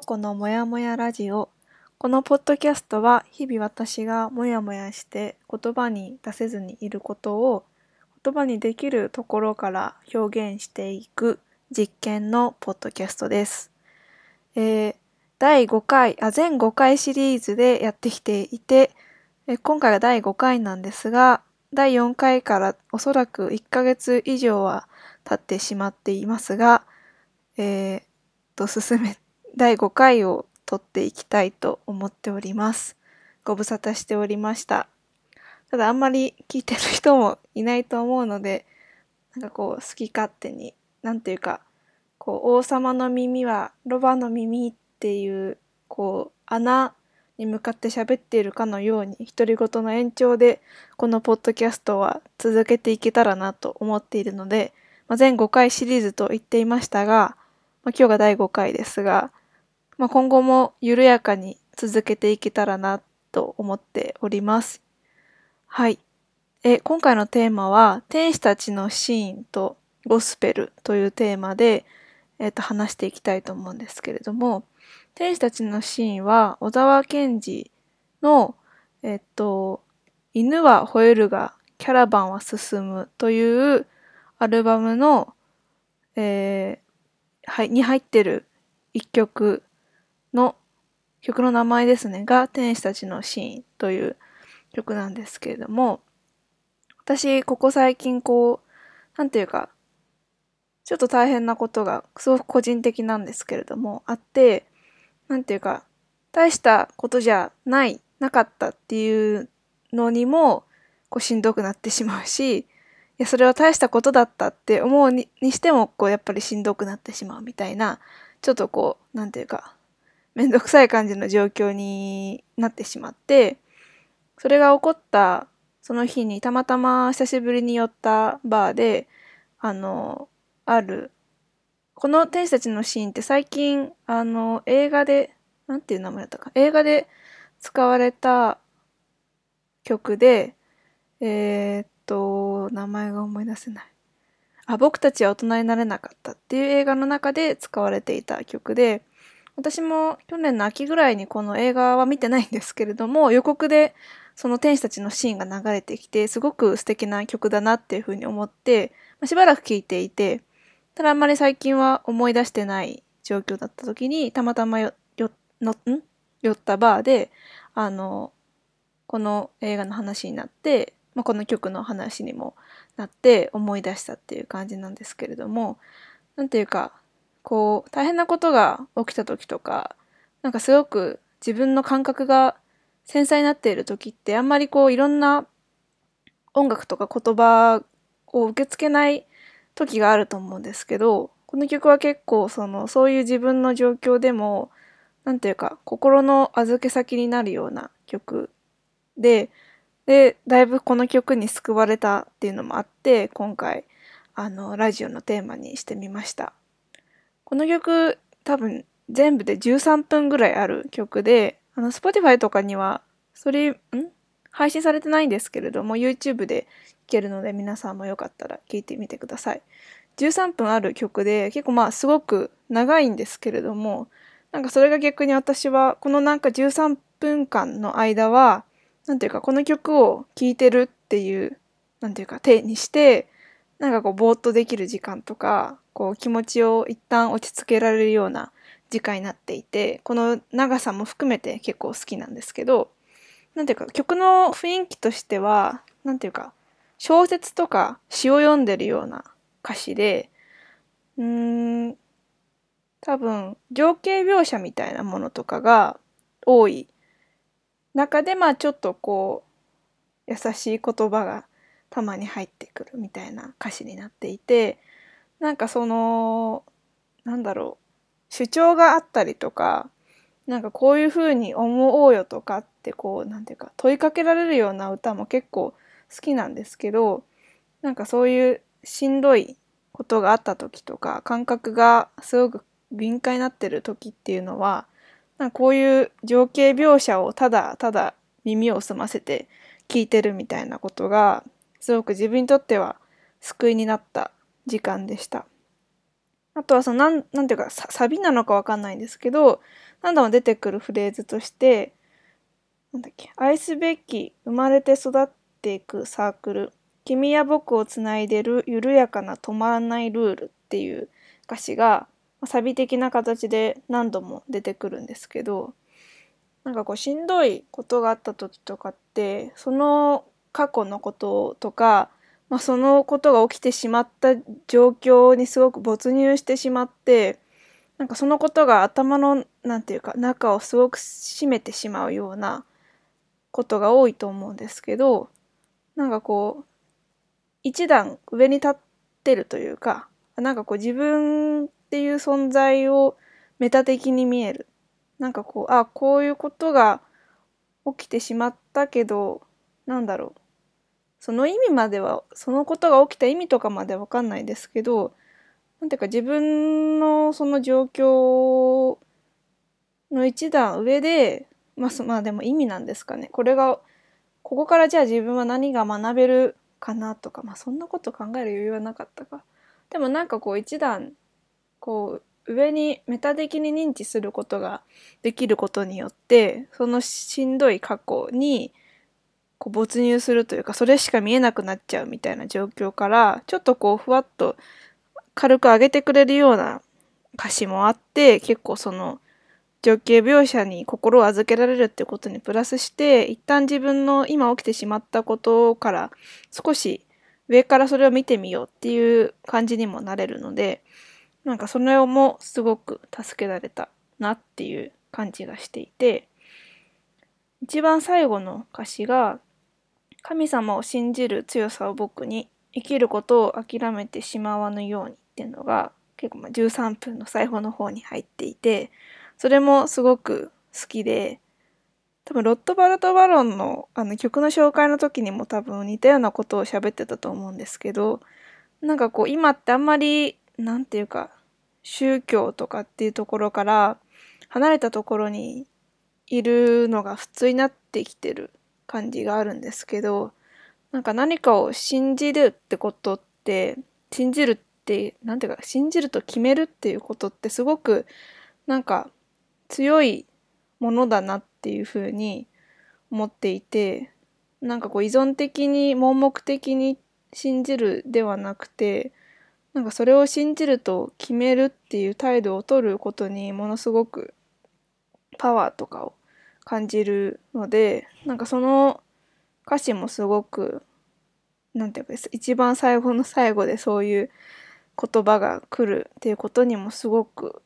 このもやもやラジオ。このポッドキャストは日々私がもやもやして言葉に出せずにいることを言葉にできるところから表現していく実験のポッドキャストです。えー第5回、あ、全5回シリーズでやってきていて、えー今回が第5回なんですが、第4回からおそらく1ヶ月以上は経ってしまっていますが、えー、と進めて、第5回を撮っていきたいと思っております。ご無沙汰しておりました。ただあんまり聞いてる人もいないと思うので、なんかこう好き勝手に、なんていうか、こう王様の耳はロバの耳っていう、こう穴に向かって喋っているかのように、独り言の延長でこのポッドキャストは続けていけたらなと思っているので、まあ、全5回シリーズと言っていましたが、まあ、今日が第5回ですが、まあ、今後も緩やかに続けていけたらなと思っております。はい。え、今回のテーマは、天使たちのシーンとゴスペルというテーマで、えっ、と、話していきたいと思うんですけれども、天使たちのシーンは、小沢健二の、えっ、と、犬は吠えるが、キャラバンは進むというアルバムの、えーはい、に入ってる一曲の曲の名前ですね。が天使たちのシーンという曲なんですけれども私ここ最近こうなんていうかちょっと大変なことがすごく個人的なんですけれどもあってなんていうか大したことじゃないなかったっていうのにもこうしんどくなってしまうしいやそれは大したことだったって思うににしてもこうやっぱりしんどくなってしまうみたいなちょっとこうなんていうかめんどくさい感じの状況になってしまってそれが起こったその日にたまたま久しぶりに寄ったバーであのあるこの天使たちのシーンって最近あの映画でなんていう名前だったか映画で使われた曲でえー、っと名前が思い出せない。あ僕たちは大人になれなかったっていう映画の中で使われていた曲で私も去年の秋ぐらいにこの映画は見てないんですけれども 予告でその天使たちのシーンが流れてきてすごく素敵な曲だなっていうふうに思って、まあしばらく聴いていてただあんまり最近は思い出してない状況だった時にたまたまよのん？寄ったバーであのこの映画の話になって、まあ、この曲の話にもなって思い出したっていう感じなんですけれどもなんていうかこう大変なことが起きた時とかなんかすごく自分の感覚が繊細になっている時ってあんまりこういろんな音楽とか言葉を受け付けない時があると思うんですけどこの曲は結構そのそういう自分の状況でもなんていうか心の預け先になるような曲ででだいぶこの曲に救われたっていうのもあって今回あのラジオのテーマにしてみました。この曲多分全部で13分ぐらいある曲で、あの Spotify とかにはそれ、ん？配信されてないんですけれども YouTube で聴けるので皆さんもよかったら聴いてみてください。13分ある曲で結構まあすごく長いんですけれどもなんかそれが逆に私はこのなんか13分間の間はなんていうかこの曲を聴いてるっていうなんていうか手にしてなんかこうぼーっとできる時間とかこう気持ちを一旦落ち着けられるような時間になっていてこの長さも含めて結構好きなんですけどなんていうか曲の雰囲気としてはなんていうか小説とか詩を読んでるような歌詞でうーん多分情景描写みたいなものとかが多い中でまあちょっとこう優しい言葉がたまに入ってくるみたいな歌詞になっていてなんかそのなんだろう主張があったりとかなんかこういう風に思おうよとかってこうなんていうか問いかけられるような歌も結構好きなんですけどなんかそういうしんどいことがあった時とか感覚がすごく敏感になってる時っていうのはなんかこういう情景描写をただただ耳を澄ませて聞いてるみたいなことがすごく自分にとっては救いになった時間でした。あとはそのなんなんていうかサビなのかわかんないんですけど何度も出てくるフレーズとしてなんだっけ愛すべき生まれて育っていくサークル君や僕をつないでる緩やかな止まらないルールっていう歌詞がサビ的な形で何度も出てくるんですけどなんかこうしんどいことがあった時とかってその過去のこととか、まあ、そのことが起きてしまった状況にすごく没入してしまってなんかそのことが頭のなんていうか中をすごく締めてしまうようなことが多いと思うんですけどなんかこう一段上に立ってるというかなんかこう自分っていう存在をメタ的に見える。なんかこうあこういうことが起きてしまったけどなんだろうその意味まではそのことが起きた意味とかまでは分かんないですけどなんていうか自分のその状況の一段上で、まあ、まあでも意味なんですかね。これが、ここからじゃあ自分は何が学べるかなとか、まあそんなこと考える余裕はなかったか。でもなんかこう一段、こう上にメタ的に認知することができることによって、そのしんどい過去に、こう没入するというか、それしか見えなくなっちゃうみたいな状況から、ちょっとこうふわっと軽く上げてくれるような歌詞もあって結構その情景描写に心を預けられるってことにプラスして一旦自分の今起きてしまったことから少し上からそれを見てみようっていう感じにもなれるのでなんかそれもすごく助けられたなっていう感じがしていて一番最後の歌詞が神様を信じる強さを僕に生きることを諦めてしまわぬようにっていうのが結構まあ13分の最後の方に入っていてそれもすごく好きで多分ロットバルト・バロンのあの曲の紹介の時にも多分似たようなことを喋ってたと思うんですけどなんかこう今ってあんまりなんていうか宗教とかっていうところから離れたところにいるのが普通になってきてる感じがあるんですけどなんか何かを信じるってことって信じるって何ていうか信じると決めるっていうことってすごくなんか強いものだなっていうふうに思っていてなんかこう依存的に盲目的に信じるではなくてなんかそれを信じると決めるっていう態度を取ることにものすごくパワーとかを感じるのでなんかその歌詞もすごくなんていうか一番最後の最後でそういう言葉が来るっていうことにもすごく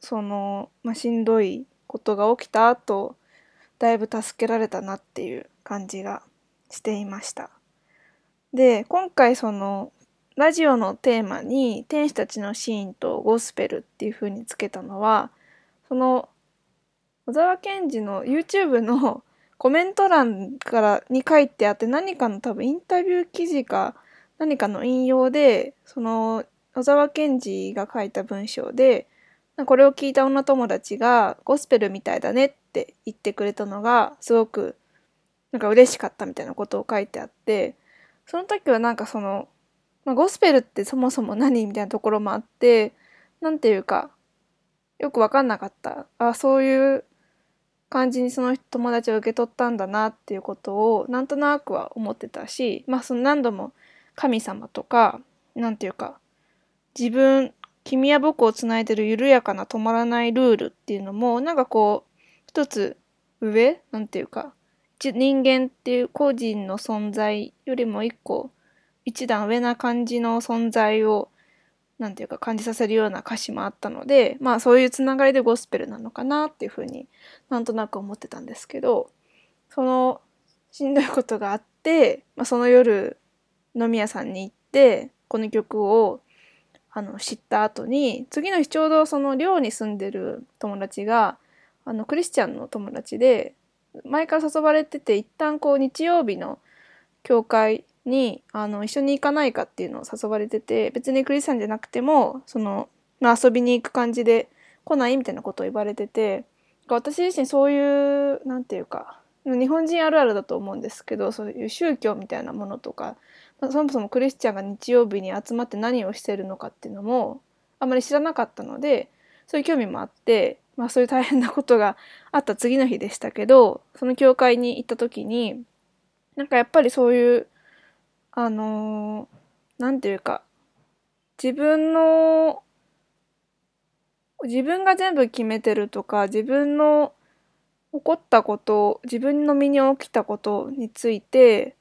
その、まあ、しんどいことが起きた後だいぶ助けられたなっていう感じがしていました。で今回そのラジオのテーマに「天使たちのシーン」と「ゴスペル」っていう風につけたのはその小沢健二の YouTube のコメント欄からに書いてあって何かの多分インタビュー記事か何かの引用でその小沢健二が書いた文章でこれを聞いた女友達がゴスペルみたいだねって言ってくれたのがすごくなんか嬉しかったみたいなことを書いてあってその時はなんかその、まあ、ゴスペルってそもそも何みたいなところもあって何ていうかよく分かんなかった。あそういう感じにその友達を受け取ったんだなっていうことをなんとなくは思ってたしまあその何度も神様とか何ていうか自分、君や僕をつないでる緩やかな止まらないルールっていうのも、なんかこう、一つ上なんていうか、人間っていう個人の存在よりも一個、一段上な感じの存在を、なんていうか感じさせるような歌詞もあったので、まあそういうつながりでゴスペルなのかなっていうふうになんとなく思ってたんですけど、そのしんどいことがあって、まあ、その夜飲み屋さんに行って、この曲をあの知った後に次の日ちょうどその寮に住んでる友達があのクリスチャンの友達で前から誘われてて一旦こう日曜日の教会にあの一緒に行かないかっていうのを誘われてて別にクリスチャンじゃなくてもその、まあ、遊びに行く感じで来ないみたいなことを言われてて私自身そういう何て言うか日本人あるあるだと思うんですけどそういう宗教みたいなものとかそもそもクリスチャンが日曜日に集まって何をしてるのかっていうのもあまり知らなかったのでそういう興味もあってまあそういう大変なことがあった次の日でしたけど、その教会に行った時に、なんかやっぱりそういう、あのー、なんていうか、自分の、自分が全部決めてるとか、自分の起こったこと、自分の身に起きたことについて、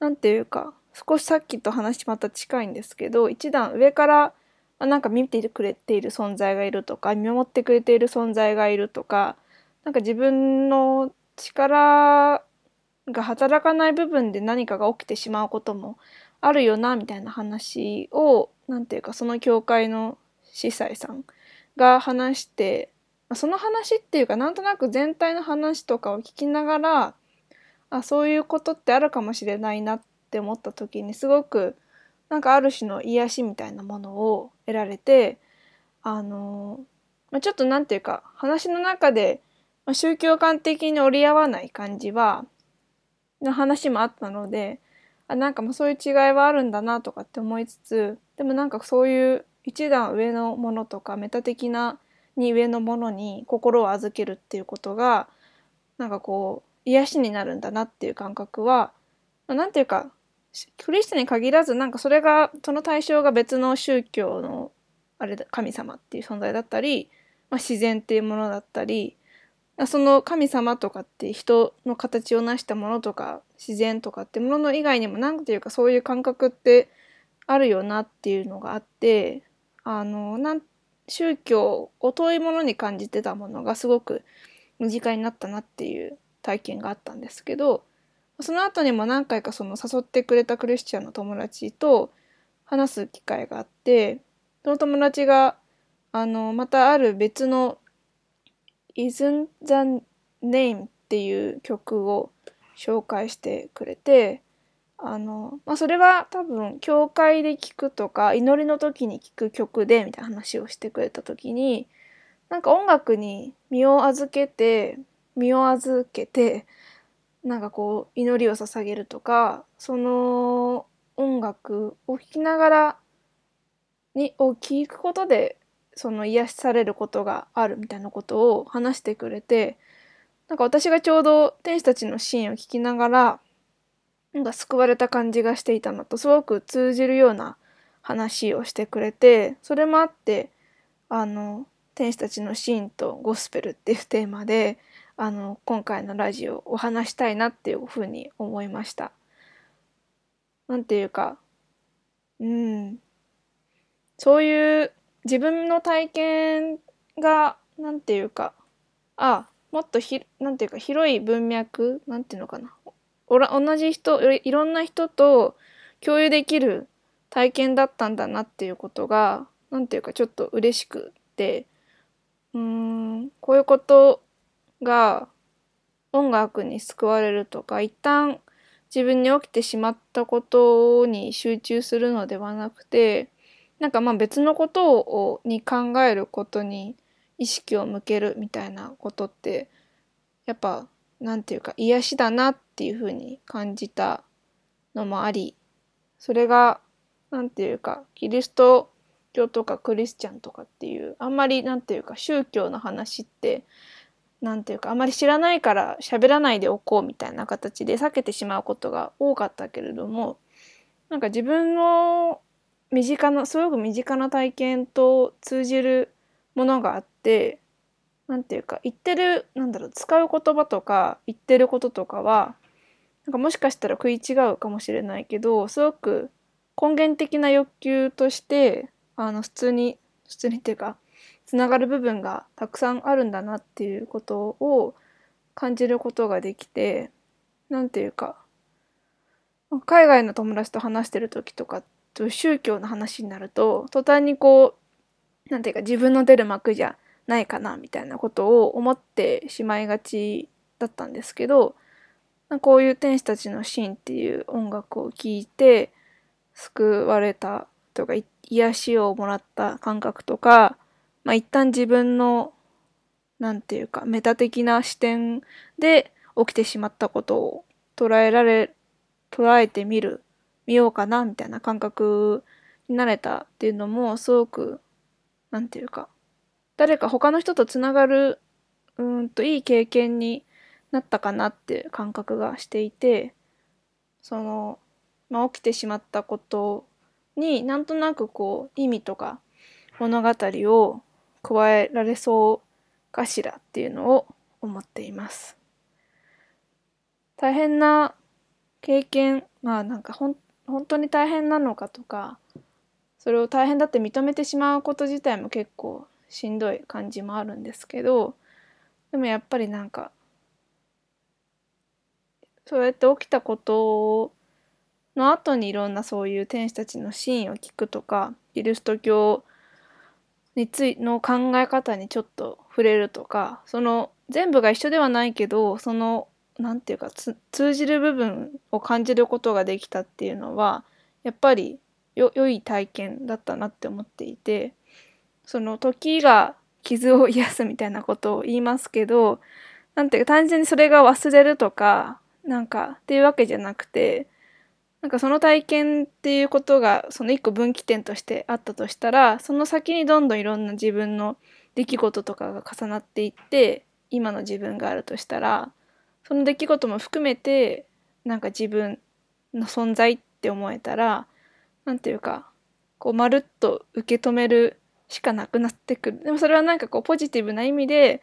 なんていうか、少しさっきと話また近いんですけど、一段上から、なんか見てくれている存在がいるとか見守ってくれている存在がいるとかなんか自分の力が働かない部分で何かが起きてしまうこともあるよなみたいな話を何ていうかその教会の司祭さんが話してその話っていうかなんとなく全体の話とかを聞きながらあそういうことってあるかもしれないなって思った時にすごくなんかある種の癒しみたいなものを得られてあの、ま、ちょっと何て言うか話の中で、宗教観的に折り合わない感じはの話もあったのであなんかもうそういう違いはあるんだなとかって思いつつでもなんかそういう一段上のものとかメタ的なに上のものに心を預けるっていうことがなんかこう癒しになるんだなっていう感覚は何、ていうかクリスチャンに限らずなんかそれがその対象が別の宗教のあれ神様っていう存在だったり、まあ、自然っていうものだったりその神様とかって人の形を成したものとか自然とかってもの以外にも何ていうかそういう感覚ってあるよなっていうのがあってあのなん宗教を遠いものに感じてたものがすごく身近になったなっていう体験があったんですけどその後にも何回かその誘ってくれたクリスチャンの友達と話す機会があって、その友達が、あの、またある別の Isn't the Name っていう曲を紹介してくれて、あの、まあ、それは多分、教会で聴くとか、祈りの時に聴く曲で、みたいな話をしてくれた時に、なんか音楽に身を預けて、身を預けて、なんかこう祈りを捧げるとかその音楽を聴きながらにを聴くことでその癒しされることがあるみたいなことを話してくれてなんか私がちょうど天使たちのシーンを聞きながらなんか救われた感じがしていたのとすごく通じるような話をしてくれてそれもあってあの天使たちのシーンとゴスペルっていうテーマであの今回のラジオを話したいなっていうふうに思いました。なんていうかうんそういう自分の体験がなんていうかあもっとひなんていうか広い文脈なんていうのかな。おら同じ人いろんな人と共有できる体験だったんだなっていうことがなんていうかちょっと嬉しくて。うーんこういうことが音楽に救われるとか一旦自分に起きてしまったことに集中するのではなくてなんかまあ別のことをに考えることに意識を向けるみたいなことってやっぱなんていうか癒しだなっていうふうに感じたのもありそれがなんていうかキリスト教とかクリスチャンとかっていうあんまりなんていうか宗教の話ってなんていうかあんまり知らないから喋らないでおこうみたいな形で避けてしまうことが多かったけれどもなんか自分の身近なすごく身近な体験と通じるものがあってなんていうか言ってるなんだろう使う言葉とか言ってることとかはなんかもしかしたら食い違うかもしれないけどすごく根源的な欲求としてあの普通に普通にっていうかつながる部分がたくさんあるんだなっていうことを感じることができて何て言うか海外の友達と話してる時とかっ宗教の話になると途端にこう何て言うか自分の出る幕じゃないかなみたいなことを思ってしまいがちだったんですけどこういう天使たちのシーンっていう音楽を聴いて救われたとか癒しをもらった感覚とかまあ、一旦自分の、なんていうか、メタ的な視点で起きてしまったことを捉えられ、捉えてみる、見ようかな、みたいな感覚になれたっていうのも、すごく、なんていうか、誰か他の人とつながるうんといい経験になったかなっていう感覚がしていてその、まあ、起きてしまったことになんとなくこう意味とか物語を加えられそうかしらっていうのを思っています。大変な経験まあなんかほん本当に大変なのかとかそれを大変だって認めてしまうこと自体も結構しんどい感じもあるんですけどでもやっぱりなんかそうやって起きたことの後にいろんなそういう天使たちのシーンを聞くとかキリスト教についの考え方にちょっと触れるとかその全部が一緒ではないけどその何て言うか通じる部分を感じることができたっていうのはやっぱりよ良い体験だったなって思っていてその時が傷を癒すみたいなことを言いますけどなんていうか単純にそれが忘れるとかなんかっていうわけじゃなくてなんかその体験っていうことがその一個分岐点としてあったとしたらその先にどんどんいろんな自分の出来事とかが重なっていって今の自分があるとしたらその出来事も含めてなんか自分の存在って思えたら何て言うかこうまるっと受け止めるしかなくなってくる。でもそれはなんかこうポジティブな意味で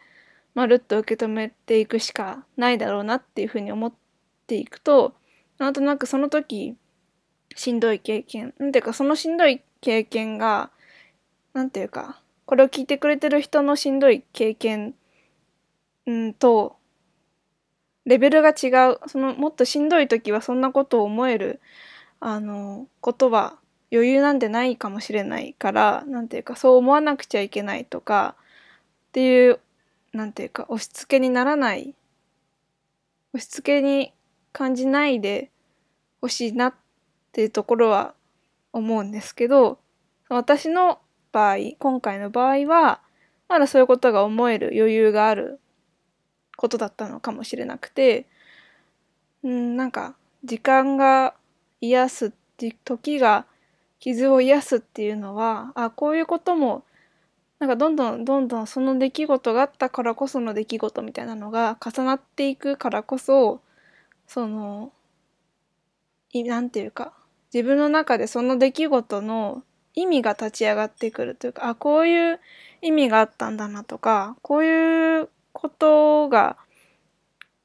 まるっと受け止めていくしかないだろうなっていうふうに思っていくとなんとなくその時しんどい経験。なんていうかそのしんどい経験がなんていうかこれを聞いてくれてる人のしんどい経験んとレベルが違う。そのもっとしんどい時はそんなことを思えるあのことは余裕なんてないかもしれないからなんていうかそう思わなくちゃいけないとかっていうなんていうか押し付けにならない押し付けに感じないでほしいなっていうところは思うんですけど私の場合今回の場合はまだそういうことが思える余裕があることだったのかもしれなくてうんなんか時間が癒す時が傷を癒すっていうのはあこういうこともなんかどんどんどんどんその出来事があったからこその出来事みたいなのが重なっていくからこそその何て言うか自分の中でその出来事の意味が立ち上がってくるというかあこういう意味があったんだなとかこういうことが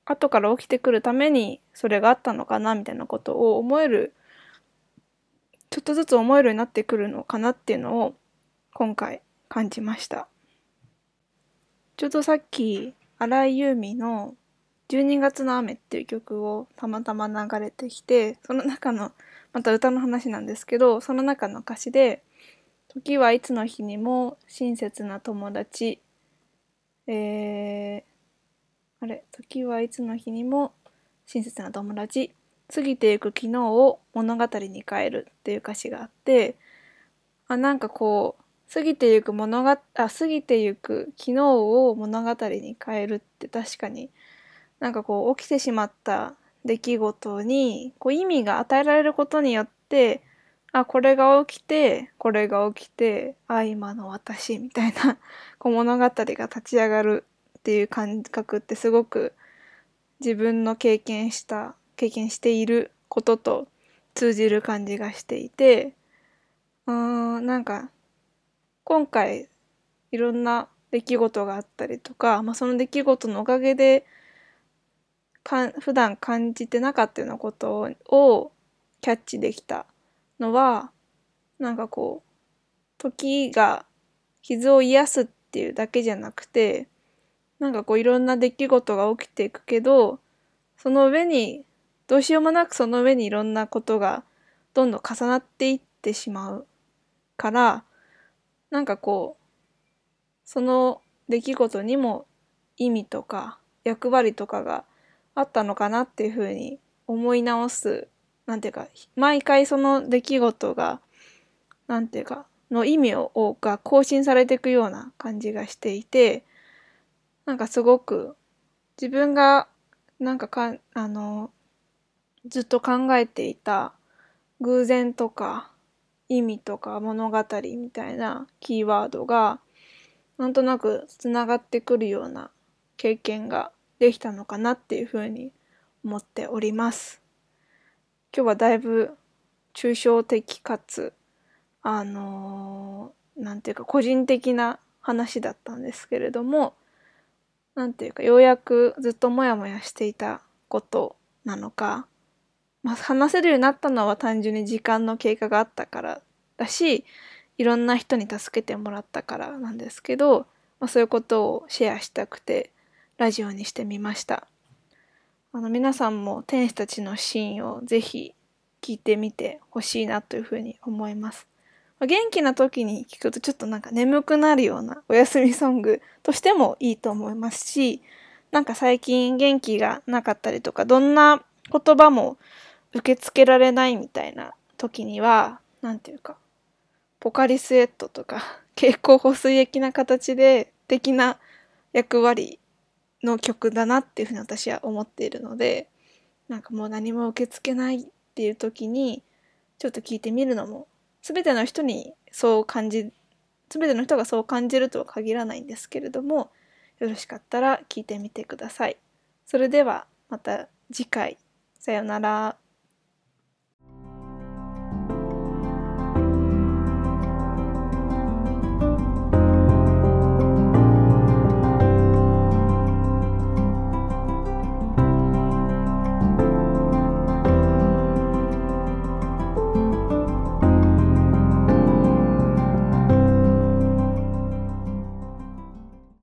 後から起きてくるためにそれがあったのかなみたいなことを思えるちょっとずつ思えるようになってくるのかなっていうのを今回感じましたちょうどさっき荒井由実の12月の雨っていう曲をたまたま流れてきて、その中の、また歌の話なんですけど、その中の歌詞で、時はいつの日にも親切な友達、えー、あれ、時はいつの日にも親切な友達、過ぎていく昨日を物語に変えるっていう歌詞があって、あ、なんかこう、過ぎてゆく物語、あ、過ぎてゆく昨日を物語に変えるって確かになんかこう起きてしまった出来事にこう意味が与えられることによってあこれが起きてこれが起きてあ今の私みたいな こう物語が立ち上がるっていう感覚ってすごく自分の経験した経験していることと通じる感じがしていてうーんなんか今回いろんな出来事があったりとか、まあ、その出来事のおかげでか普段感じてなかったようなことをキャッチできたのはなんかこう時が傷を癒すっていうだけじゃなくてなんかこういろんな出来事が起きていくけどその上にどうしようもなくその上にいろんなことがどんどん重なっていってしまうからなんかこうその出来事にも意味とか役割とかがあったのかなっていうふうに思い直すなんていうか毎回その出来事がなんていうかの意味をが更新されていくような感じがしていてなんかすごく自分がなんかかあのずっと考えていた偶然とか意味とか物語みたいなキーワードがなんとなくつながってくるような経験ができたのかなっていうふうに思っております。今日はだいぶ抽象的かつあのー、ていうか個人的な話だったんですけれどもなんていうかようやくずっとモヤモヤしていたことなのか、まあ、話せるようになったのは単純に時間の経過があったからだしいろんな人に助けてもらったからなんですけど、まあ、そういうことをシェアしたくてラジオにしてみました。あの皆さんも天使たちのシーンをぜひ聞いてみてほしいなというふうに思います。元気な時に聞くとちょっとなんか眠くなるようなお休みソングとしてもいいと思いますし、なんか最近元気がなかったりとか、どんな言葉も受け付けられないみたいな時には、なんていうか、ポカリスエットとか、蛍光補水液な形で的な役割の曲だなっていうふうに私は思っているのでなんかもう何も受け付けないっていう時にちょっと聞いてみるのも全ての人にそう感じ全ての人がそう感じるとは限らないんですけれどもよろしかったら聞いてみてください。それではまた次回さようなら。